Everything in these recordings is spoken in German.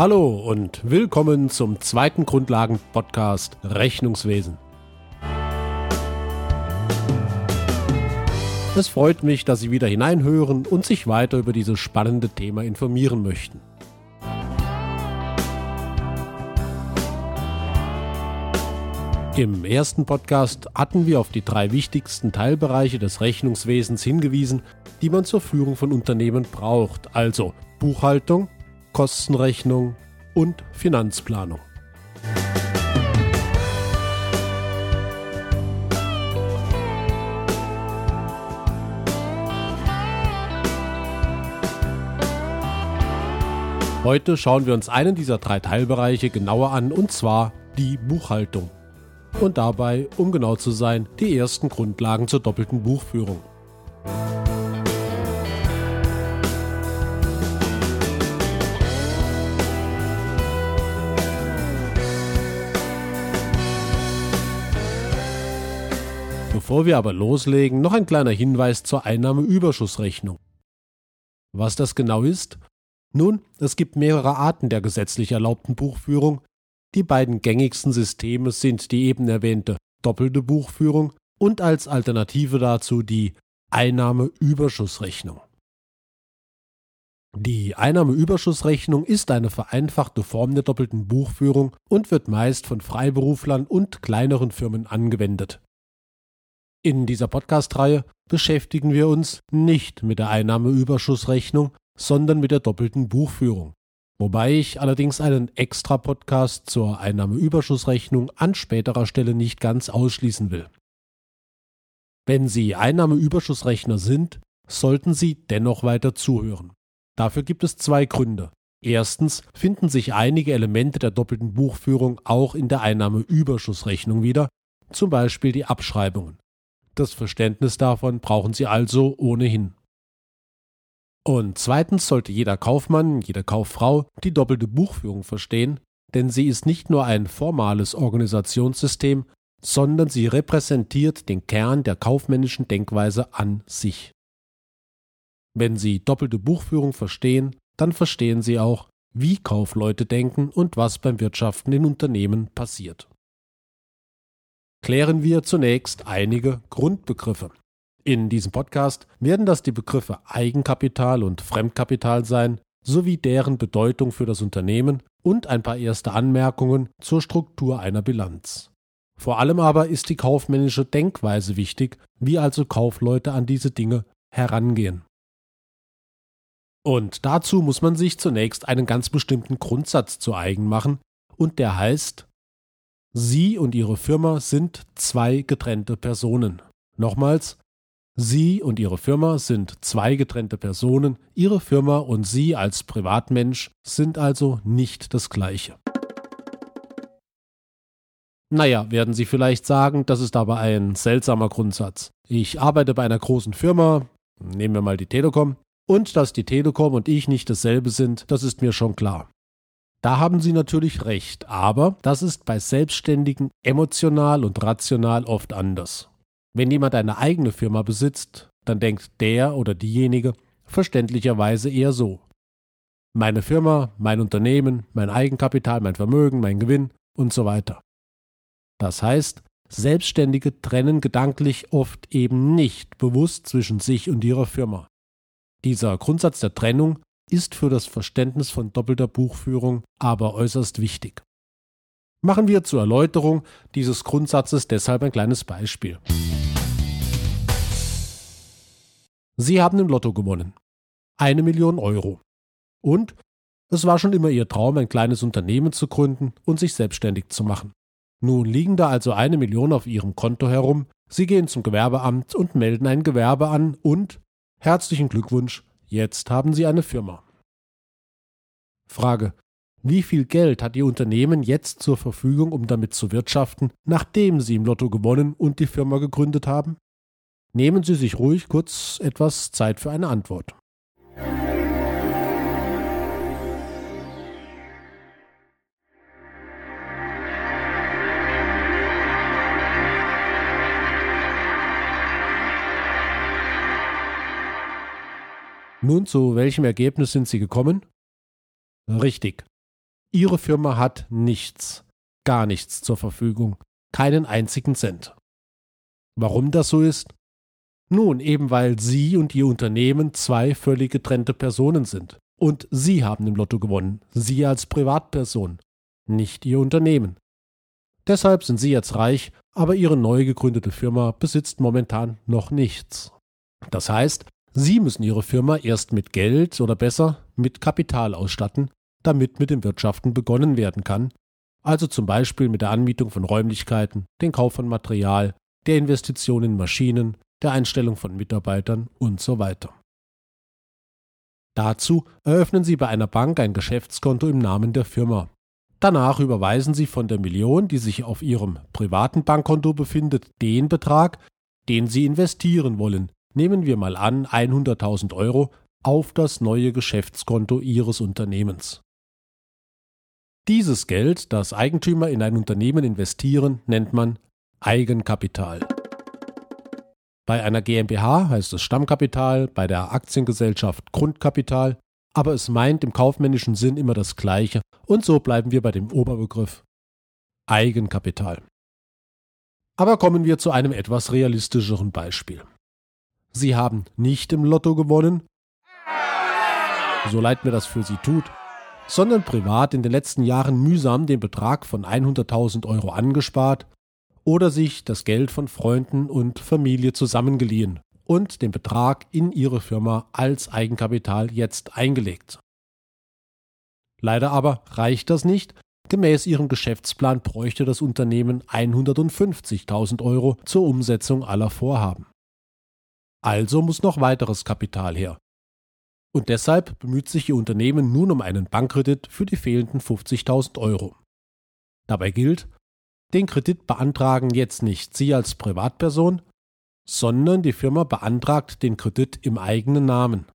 Hallo und willkommen zum zweiten Grundlagen-Podcast Rechnungswesen. Es freut mich, dass Sie wieder hineinhören und sich weiter über dieses spannende Thema informieren möchten. Im ersten Podcast hatten wir auf die drei wichtigsten Teilbereiche des Rechnungswesens hingewiesen, die man zur Führung von Unternehmen braucht, also Buchhaltung, Kostenrechnung und Finanzplanung. Heute schauen wir uns einen dieser drei Teilbereiche genauer an, und zwar die Buchhaltung. Und dabei, um genau zu sein, die ersten Grundlagen zur doppelten Buchführung. Bevor wir aber loslegen, noch ein kleiner Hinweis zur Einnahmeüberschussrechnung. Was das genau ist? Nun, es gibt mehrere Arten der gesetzlich erlaubten Buchführung. Die beiden gängigsten Systeme sind die eben erwähnte doppelte Buchführung und als Alternative dazu die Einnahmeüberschussrechnung. Die Einnahmeüberschussrechnung ist eine vereinfachte Form der doppelten Buchführung und wird meist von Freiberuflern und kleineren Firmen angewendet. In dieser Podcast-Reihe beschäftigen wir uns nicht mit der Einnahmeüberschussrechnung, sondern mit der doppelten Buchführung. Wobei ich allerdings einen extra Podcast zur Einnahmeüberschussrechnung an späterer Stelle nicht ganz ausschließen will. Wenn Sie Einnahmeüberschussrechner sind, sollten Sie dennoch weiter zuhören. Dafür gibt es zwei Gründe. Erstens finden sich einige Elemente der doppelten Buchführung auch in der Einnahmeüberschussrechnung wieder, zum Beispiel die Abschreibungen. Das Verständnis davon brauchen Sie also ohnehin. Und zweitens sollte jeder Kaufmann, jede Kauffrau die doppelte Buchführung verstehen, denn sie ist nicht nur ein formales Organisationssystem, sondern sie repräsentiert den Kern der kaufmännischen Denkweise an sich. Wenn Sie doppelte Buchführung verstehen, dann verstehen Sie auch, wie Kaufleute denken und was beim Wirtschaften in Unternehmen passiert klären wir zunächst einige Grundbegriffe. In diesem Podcast werden das die Begriffe Eigenkapital und Fremdkapital sein, sowie deren Bedeutung für das Unternehmen und ein paar erste Anmerkungen zur Struktur einer Bilanz. Vor allem aber ist die kaufmännische Denkweise wichtig, wie also Kaufleute an diese Dinge herangehen. Und dazu muss man sich zunächst einen ganz bestimmten Grundsatz zu eigen machen, und der heißt Sie und Ihre Firma sind zwei getrennte Personen. Nochmals, Sie und Ihre Firma sind zwei getrennte Personen, Ihre Firma und Sie als Privatmensch sind also nicht das gleiche. Naja, werden Sie vielleicht sagen, das ist aber ein seltsamer Grundsatz. Ich arbeite bei einer großen Firma, nehmen wir mal die Telekom, und dass die Telekom und ich nicht dasselbe sind, das ist mir schon klar. Da haben Sie natürlich recht, aber das ist bei Selbstständigen emotional und rational oft anders. Wenn jemand eine eigene Firma besitzt, dann denkt der oder diejenige verständlicherweise eher so. Meine Firma, mein Unternehmen, mein Eigenkapital, mein Vermögen, mein Gewinn und so weiter. Das heißt, Selbstständige trennen gedanklich oft eben nicht bewusst zwischen sich und ihrer Firma. Dieser Grundsatz der Trennung ist für das Verständnis von doppelter Buchführung aber äußerst wichtig. Machen wir zur Erläuterung dieses Grundsatzes deshalb ein kleines Beispiel. Sie haben im Lotto gewonnen. Eine Million Euro. Und es war schon immer Ihr Traum, ein kleines Unternehmen zu gründen und sich selbstständig zu machen. Nun liegen da also eine Million auf Ihrem Konto herum, Sie gehen zum Gewerbeamt und melden ein Gewerbe an und herzlichen Glückwunsch, Jetzt haben Sie eine Firma. Frage. Wie viel Geld hat Ihr Unternehmen jetzt zur Verfügung, um damit zu wirtschaften, nachdem Sie im Lotto gewonnen und die Firma gegründet haben? Nehmen Sie sich ruhig kurz etwas Zeit für eine Antwort. Nun, zu welchem Ergebnis sind Sie gekommen? Richtig. Ihre Firma hat nichts, gar nichts zur Verfügung, keinen einzigen Cent. Warum das so ist? Nun, eben weil Sie und Ihr Unternehmen zwei völlig getrennte Personen sind. Und Sie haben im Lotto gewonnen, Sie als Privatperson, nicht Ihr Unternehmen. Deshalb sind Sie jetzt reich, aber Ihre neu gegründete Firma besitzt momentan noch nichts. Das heißt, Sie müssen Ihre Firma erst mit Geld oder besser mit Kapital ausstatten, damit mit dem Wirtschaften begonnen werden kann, also zum Beispiel mit der Anmietung von Räumlichkeiten, den Kauf von Material, der Investition in Maschinen, der Einstellung von Mitarbeitern und so weiter. Dazu eröffnen Sie bei einer Bank ein Geschäftskonto im Namen der Firma. Danach überweisen Sie von der Million, die sich auf Ihrem privaten Bankkonto befindet, den Betrag, den Sie investieren wollen. Nehmen wir mal an 100.000 Euro auf das neue Geschäftskonto Ihres Unternehmens. Dieses Geld, das Eigentümer in ein Unternehmen investieren, nennt man Eigenkapital. Bei einer GmbH heißt es Stammkapital, bei der Aktiengesellschaft Grundkapital, aber es meint im kaufmännischen Sinn immer das Gleiche und so bleiben wir bei dem Oberbegriff Eigenkapital. Aber kommen wir zu einem etwas realistischeren Beispiel. Sie haben nicht im Lotto gewonnen, so leid mir das für Sie tut, sondern privat in den letzten Jahren mühsam den Betrag von 100.000 Euro angespart oder sich das Geld von Freunden und Familie zusammengeliehen und den Betrag in ihre Firma als Eigenkapital jetzt eingelegt. Leider aber reicht das nicht. Gemäß ihrem Geschäftsplan bräuchte das Unternehmen 150.000 Euro zur Umsetzung aller Vorhaben. Also muss noch weiteres Kapital her. Und deshalb bemüht sich Ihr Unternehmen nun um einen Bankkredit für die fehlenden 50.000 Euro. Dabei gilt, den Kredit beantragen jetzt nicht Sie als Privatperson, sondern die Firma beantragt den Kredit im eigenen Namen.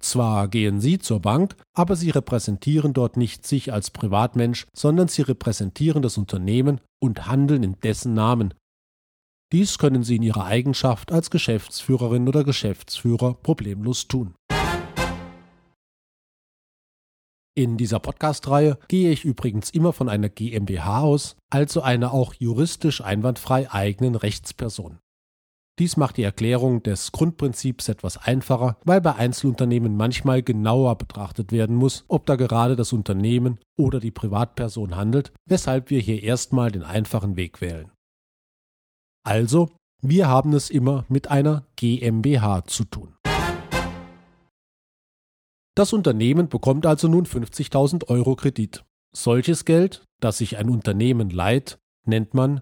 Zwar gehen Sie zur Bank, aber Sie repräsentieren dort nicht sich als Privatmensch, sondern Sie repräsentieren das Unternehmen und handeln in dessen Namen. Dies können Sie in Ihrer Eigenschaft als Geschäftsführerin oder Geschäftsführer problemlos tun. In dieser Podcast-Reihe gehe ich übrigens immer von einer GmbH aus, also einer auch juristisch einwandfrei eigenen Rechtsperson. Dies macht die Erklärung des Grundprinzips etwas einfacher, weil bei Einzelunternehmen manchmal genauer betrachtet werden muss, ob da gerade das Unternehmen oder die Privatperson handelt, weshalb wir hier erstmal den einfachen Weg wählen. Also, wir haben es immer mit einer GmbH zu tun. Das Unternehmen bekommt also nun 50.000 Euro Kredit. Solches Geld, das sich ein Unternehmen leiht, nennt man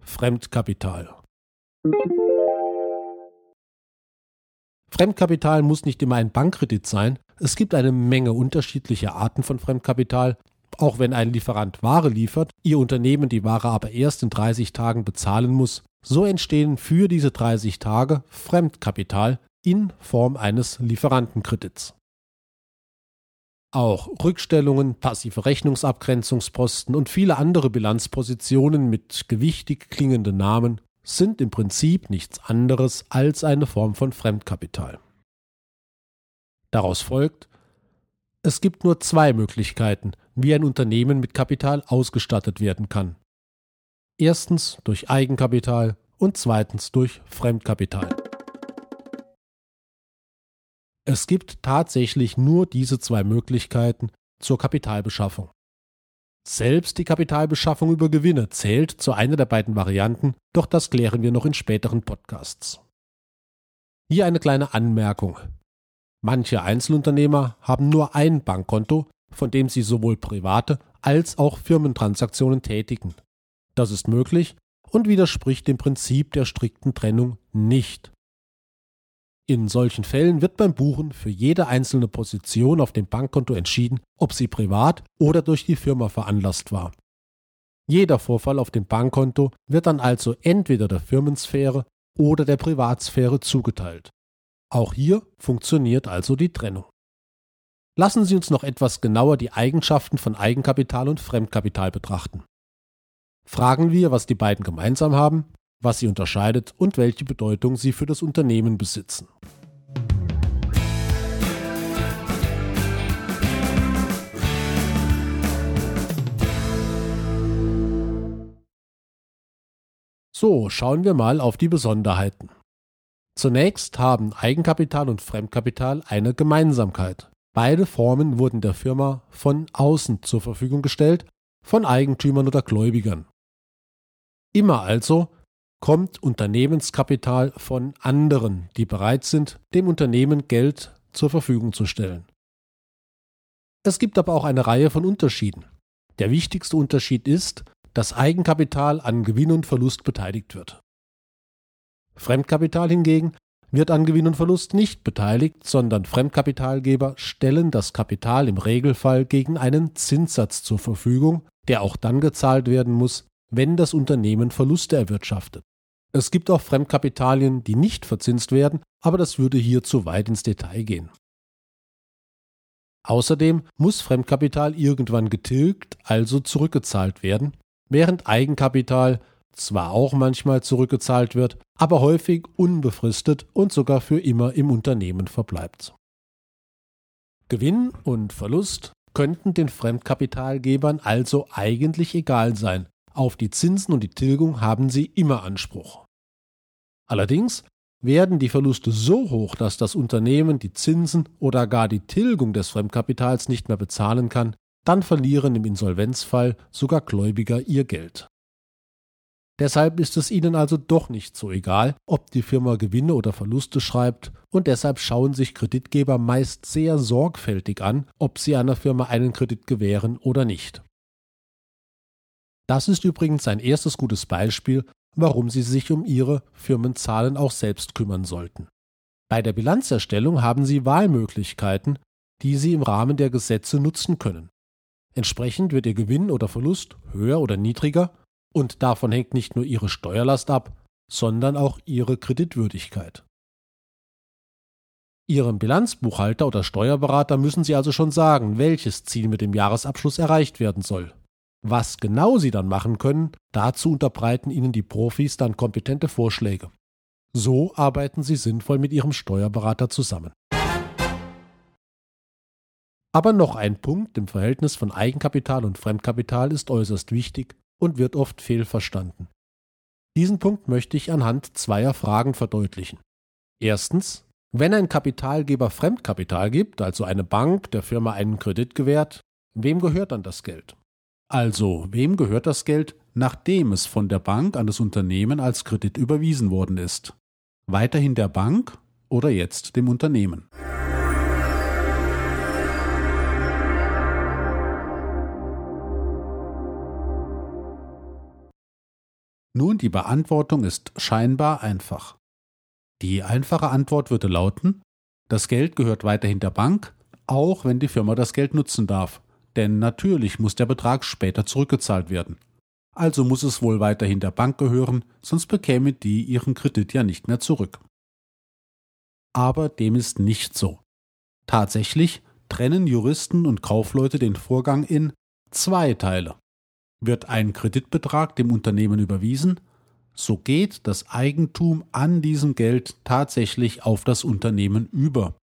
Fremdkapital. Fremdkapital muss nicht immer ein Bankkredit sein. Es gibt eine Menge unterschiedlicher Arten von Fremdkapital. Auch wenn ein Lieferant Ware liefert, Ihr Unternehmen die Ware aber erst in 30 Tagen bezahlen muss, so entstehen für diese 30 Tage Fremdkapital in Form eines Lieferantenkredits. Auch Rückstellungen, passive Rechnungsabgrenzungsposten und viele andere Bilanzpositionen mit gewichtig klingenden Namen sind im Prinzip nichts anderes als eine Form von Fremdkapital. Daraus folgt, es gibt nur zwei Möglichkeiten, wie ein Unternehmen mit Kapital ausgestattet werden kann. Erstens durch Eigenkapital und zweitens durch Fremdkapital. Es gibt tatsächlich nur diese zwei Möglichkeiten zur Kapitalbeschaffung. Selbst die Kapitalbeschaffung über Gewinne zählt zu einer der beiden Varianten, doch das klären wir noch in späteren Podcasts. Hier eine kleine Anmerkung. Manche Einzelunternehmer haben nur ein Bankkonto, von dem sie sowohl private als auch Firmentransaktionen tätigen. Das ist möglich und widerspricht dem Prinzip der strikten Trennung nicht. In solchen Fällen wird beim Buchen für jede einzelne Position auf dem Bankkonto entschieden, ob sie privat oder durch die Firma veranlasst war. Jeder Vorfall auf dem Bankkonto wird dann also entweder der Firmensphäre oder der Privatsphäre zugeteilt. Auch hier funktioniert also die Trennung. Lassen Sie uns noch etwas genauer die Eigenschaften von Eigenkapital und Fremdkapital betrachten fragen wir, was die beiden gemeinsam haben, was sie unterscheidet und welche Bedeutung sie für das Unternehmen besitzen. So, schauen wir mal auf die Besonderheiten. Zunächst haben Eigenkapital und Fremdkapital eine Gemeinsamkeit. Beide Formen wurden der Firma von außen zur Verfügung gestellt, von Eigentümern oder Gläubigern. Immer also kommt Unternehmenskapital von anderen, die bereit sind, dem Unternehmen Geld zur Verfügung zu stellen. Es gibt aber auch eine Reihe von Unterschieden. Der wichtigste Unterschied ist, dass Eigenkapital an Gewinn und Verlust beteiligt wird. Fremdkapital hingegen wird an Gewinn und Verlust nicht beteiligt, sondern Fremdkapitalgeber stellen das Kapital im Regelfall gegen einen Zinssatz zur Verfügung, der auch dann gezahlt werden muss, wenn das Unternehmen Verluste erwirtschaftet. Es gibt auch Fremdkapitalien, die nicht verzinst werden, aber das würde hier zu weit ins Detail gehen. Außerdem muss Fremdkapital irgendwann getilgt, also zurückgezahlt werden, während Eigenkapital zwar auch manchmal zurückgezahlt wird, aber häufig unbefristet und sogar für immer im Unternehmen verbleibt. Gewinn und Verlust könnten den Fremdkapitalgebern also eigentlich egal sein. Auf die Zinsen und die Tilgung haben sie immer Anspruch. Allerdings werden die Verluste so hoch, dass das Unternehmen die Zinsen oder gar die Tilgung des Fremdkapitals nicht mehr bezahlen kann, dann verlieren im Insolvenzfall sogar Gläubiger ihr Geld. Deshalb ist es ihnen also doch nicht so egal, ob die Firma Gewinne oder Verluste schreibt, und deshalb schauen sich Kreditgeber meist sehr sorgfältig an, ob sie einer Firma einen Kredit gewähren oder nicht. Das ist übrigens ein erstes gutes Beispiel, warum Sie sich um Ihre Firmenzahlen auch selbst kümmern sollten. Bei der Bilanzerstellung haben Sie Wahlmöglichkeiten, die Sie im Rahmen der Gesetze nutzen können. Entsprechend wird Ihr Gewinn oder Verlust höher oder niedriger und davon hängt nicht nur ihre Steuerlast ab, sondern auch ihre Kreditwürdigkeit. Ihrem Bilanzbuchhalter oder Steuerberater müssen Sie also schon sagen, welches Ziel mit dem Jahresabschluss erreicht werden soll. Was genau Sie dann machen können, dazu unterbreiten Ihnen die Profis dann kompetente Vorschläge. So arbeiten Sie sinnvoll mit Ihrem Steuerberater zusammen. Aber noch ein Punkt im Verhältnis von Eigenkapital und Fremdkapital ist äußerst wichtig und wird oft fehlverstanden. Diesen Punkt möchte ich anhand zweier Fragen verdeutlichen. Erstens, wenn ein Kapitalgeber Fremdkapital gibt, also eine Bank der Firma einen Kredit gewährt, wem gehört dann das Geld? Also, wem gehört das Geld, nachdem es von der Bank an das Unternehmen als Kredit überwiesen worden ist? Weiterhin der Bank oder jetzt dem Unternehmen? Nun, die Beantwortung ist scheinbar einfach. Die einfache Antwort würde lauten, das Geld gehört weiterhin der Bank, auch wenn die Firma das Geld nutzen darf, denn natürlich muss der Betrag später zurückgezahlt werden. Also muss es wohl weiterhin der Bank gehören, sonst bekäme die ihren Kredit ja nicht mehr zurück. Aber dem ist nicht so. Tatsächlich trennen Juristen und Kaufleute den Vorgang in zwei Teile. Wird ein Kreditbetrag dem Unternehmen überwiesen, so geht das Eigentum an diesem Geld tatsächlich auf das Unternehmen über.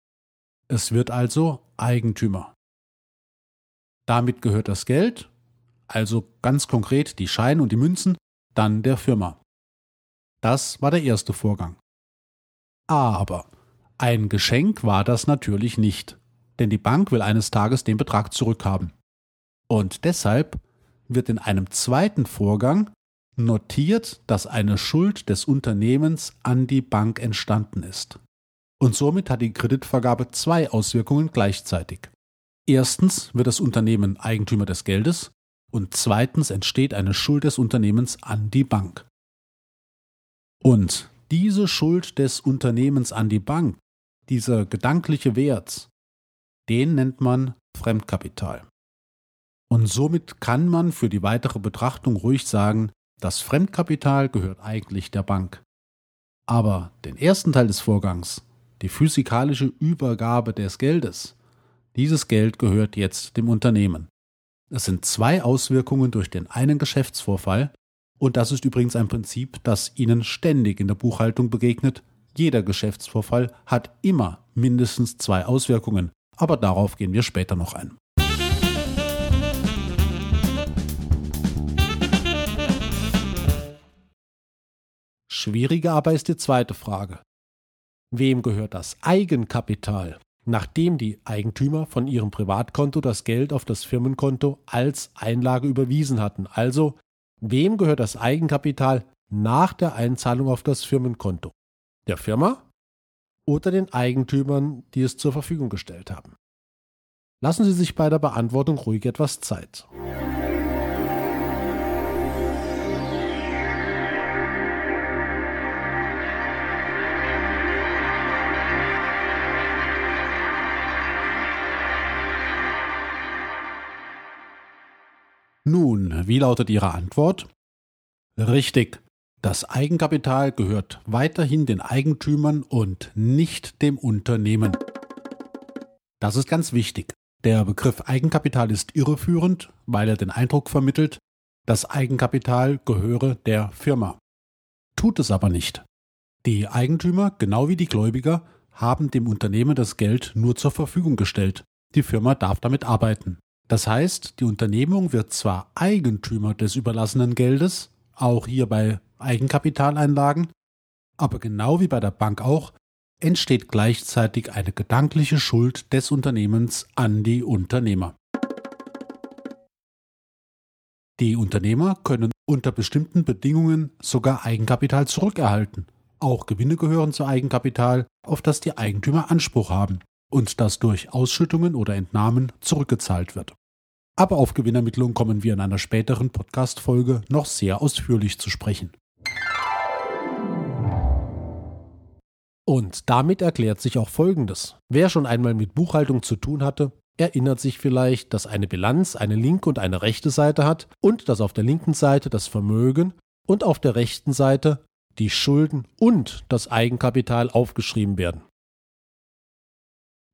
Es wird also Eigentümer. Damit gehört das Geld, also ganz konkret die Scheine und die Münzen, dann der Firma. Das war der erste Vorgang. Aber ein Geschenk war das natürlich nicht, denn die Bank will eines Tages den Betrag zurückhaben. Und deshalb wird in einem zweiten Vorgang notiert, dass eine Schuld des Unternehmens an die Bank entstanden ist. Und somit hat die Kreditvergabe zwei Auswirkungen gleichzeitig. Erstens wird das Unternehmen Eigentümer des Geldes und zweitens entsteht eine Schuld des Unternehmens an die Bank. Und diese Schuld des Unternehmens an die Bank, dieser gedankliche Wert, den nennt man Fremdkapital. Und somit kann man für die weitere Betrachtung ruhig sagen, das Fremdkapital gehört eigentlich der Bank. Aber den ersten Teil des Vorgangs, die physikalische Übergabe des Geldes, dieses Geld gehört jetzt dem Unternehmen. Es sind zwei Auswirkungen durch den einen Geschäftsvorfall, und das ist übrigens ein Prinzip, das Ihnen ständig in der Buchhaltung begegnet. Jeder Geschäftsvorfall hat immer mindestens zwei Auswirkungen, aber darauf gehen wir später noch ein. Schwierige aber ist die zweite Frage. Wem gehört das Eigenkapital, nachdem die Eigentümer von ihrem Privatkonto das Geld auf das Firmenkonto als Einlage überwiesen hatten? Also, wem gehört das Eigenkapital nach der Einzahlung auf das Firmenkonto? Der Firma oder den Eigentümern, die es zur Verfügung gestellt haben? Lassen Sie sich bei der Beantwortung ruhig etwas Zeit. Wie lautet Ihre Antwort? Richtig. Das Eigenkapital gehört weiterhin den Eigentümern und nicht dem Unternehmen. Das ist ganz wichtig. Der Begriff Eigenkapital ist irreführend, weil er den Eindruck vermittelt, das Eigenkapital gehöre der Firma. Tut es aber nicht. Die Eigentümer, genau wie die Gläubiger, haben dem Unternehmen das Geld nur zur Verfügung gestellt. Die Firma darf damit arbeiten. Das heißt, die Unternehmung wird zwar Eigentümer des überlassenen Geldes, auch hier bei Eigenkapitaleinlagen, aber genau wie bei der Bank auch, entsteht gleichzeitig eine gedankliche Schuld des Unternehmens an die Unternehmer. Die Unternehmer können unter bestimmten Bedingungen sogar Eigenkapital zurückerhalten. Auch Gewinne gehören zu Eigenkapital, auf das die Eigentümer Anspruch haben und das durch Ausschüttungen oder Entnahmen zurückgezahlt wird. Aber auf Gewinnermittlung kommen wir in einer späteren Podcast-Folge noch sehr ausführlich zu sprechen. Und damit erklärt sich auch Folgendes. Wer schon einmal mit Buchhaltung zu tun hatte, erinnert sich vielleicht, dass eine Bilanz eine linke und eine rechte Seite hat und dass auf der linken Seite das Vermögen und auf der rechten Seite die Schulden und das Eigenkapital aufgeschrieben werden.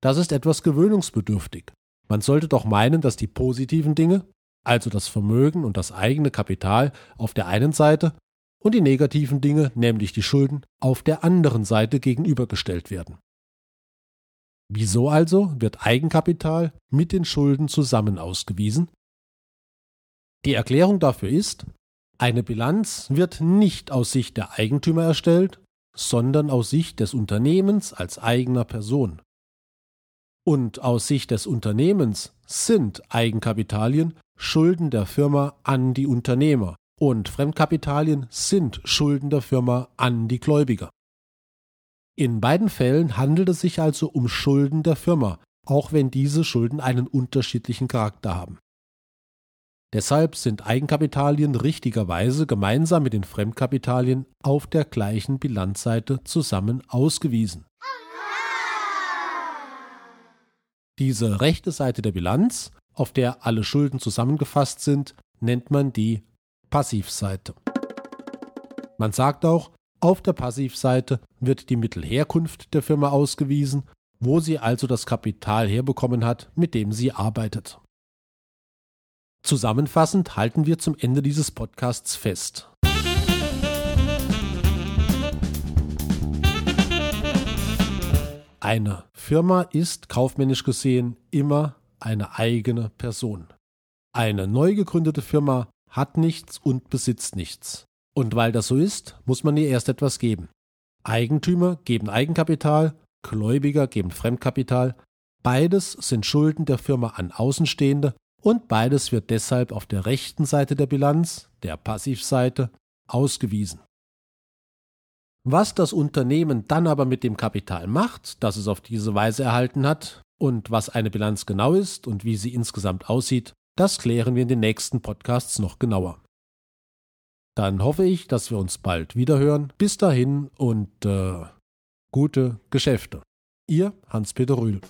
Das ist etwas gewöhnungsbedürftig. Man sollte doch meinen, dass die positiven Dinge, also das Vermögen und das eigene Kapital auf der einen Seite und die negativen Dinge, nämlich die Schulden, auf der anderen Seite gegenübergestellt werden. Wieso also wird Eigenkapital mit den Schulden zusammen ausgewiesen? Die Erklärung dafür ist, eine Bilanz wird nicht aus Sicht der Eigentümer erstellt, sondern aus Sicht des Unternehmens als eigener Person. Und aus Sicht des Unternehmens sind Eigenkapitalien Schulden der Firma an die Unternehmer und Fremdkapitalien sind Schulden der Firma an die Gläubiger. In beiden Fällen handelt es sich also um Schulden der Firma, auch wenn diese Schulden einen unterschiedlichen Charakter haben. Deshalb sind Eigenkapitalien richtigerweise gemeinsam mit den Fremdkapitalien auf der gleichen Bilanzseite zusammen ausgewiesen. Diese rechte Seite der Bilanz, auf der alle Schulden zusammengefasst sind, nennt man die Passivseite. Man sagt auch, auf der Passivseite wird die Mittelherkunft der Firma ausgewiesen, wo sie also das Kapital herbekommen hat, mit dem sie arbeitet. Zusammenfassend halten wir zum Ende dieses Podcasts fest. Eine Firma ist kaufmännisch gesehen immer eine eigene Person. Eine neu gegründete Firma hat nichts und besitzt nichts. Und weil das so ist, muss man ihr erst etwas geben. Eigentümer geben Eigenkapital, Gläubiger geben Fremdkapital, beides sind Schulden der Firma an Außenstehende und beides wird deshalb auf der rechten Seite der Bilanz, der Passivseite, ausgewiesen. Was das Unternehmen dann aber mit dem Kapital macht, das es auf diese Weise erhalten hat, und was eine Bilanz genau ist und wie sie insgesamt aussieht, das klären wir in den nächsten Podcasts noch genauer. Dann hoffe ich, dass wir uns bald wiederhören. Bis dahin und äh, gute Geschäfte. Ihr Hans-Peter Rühl.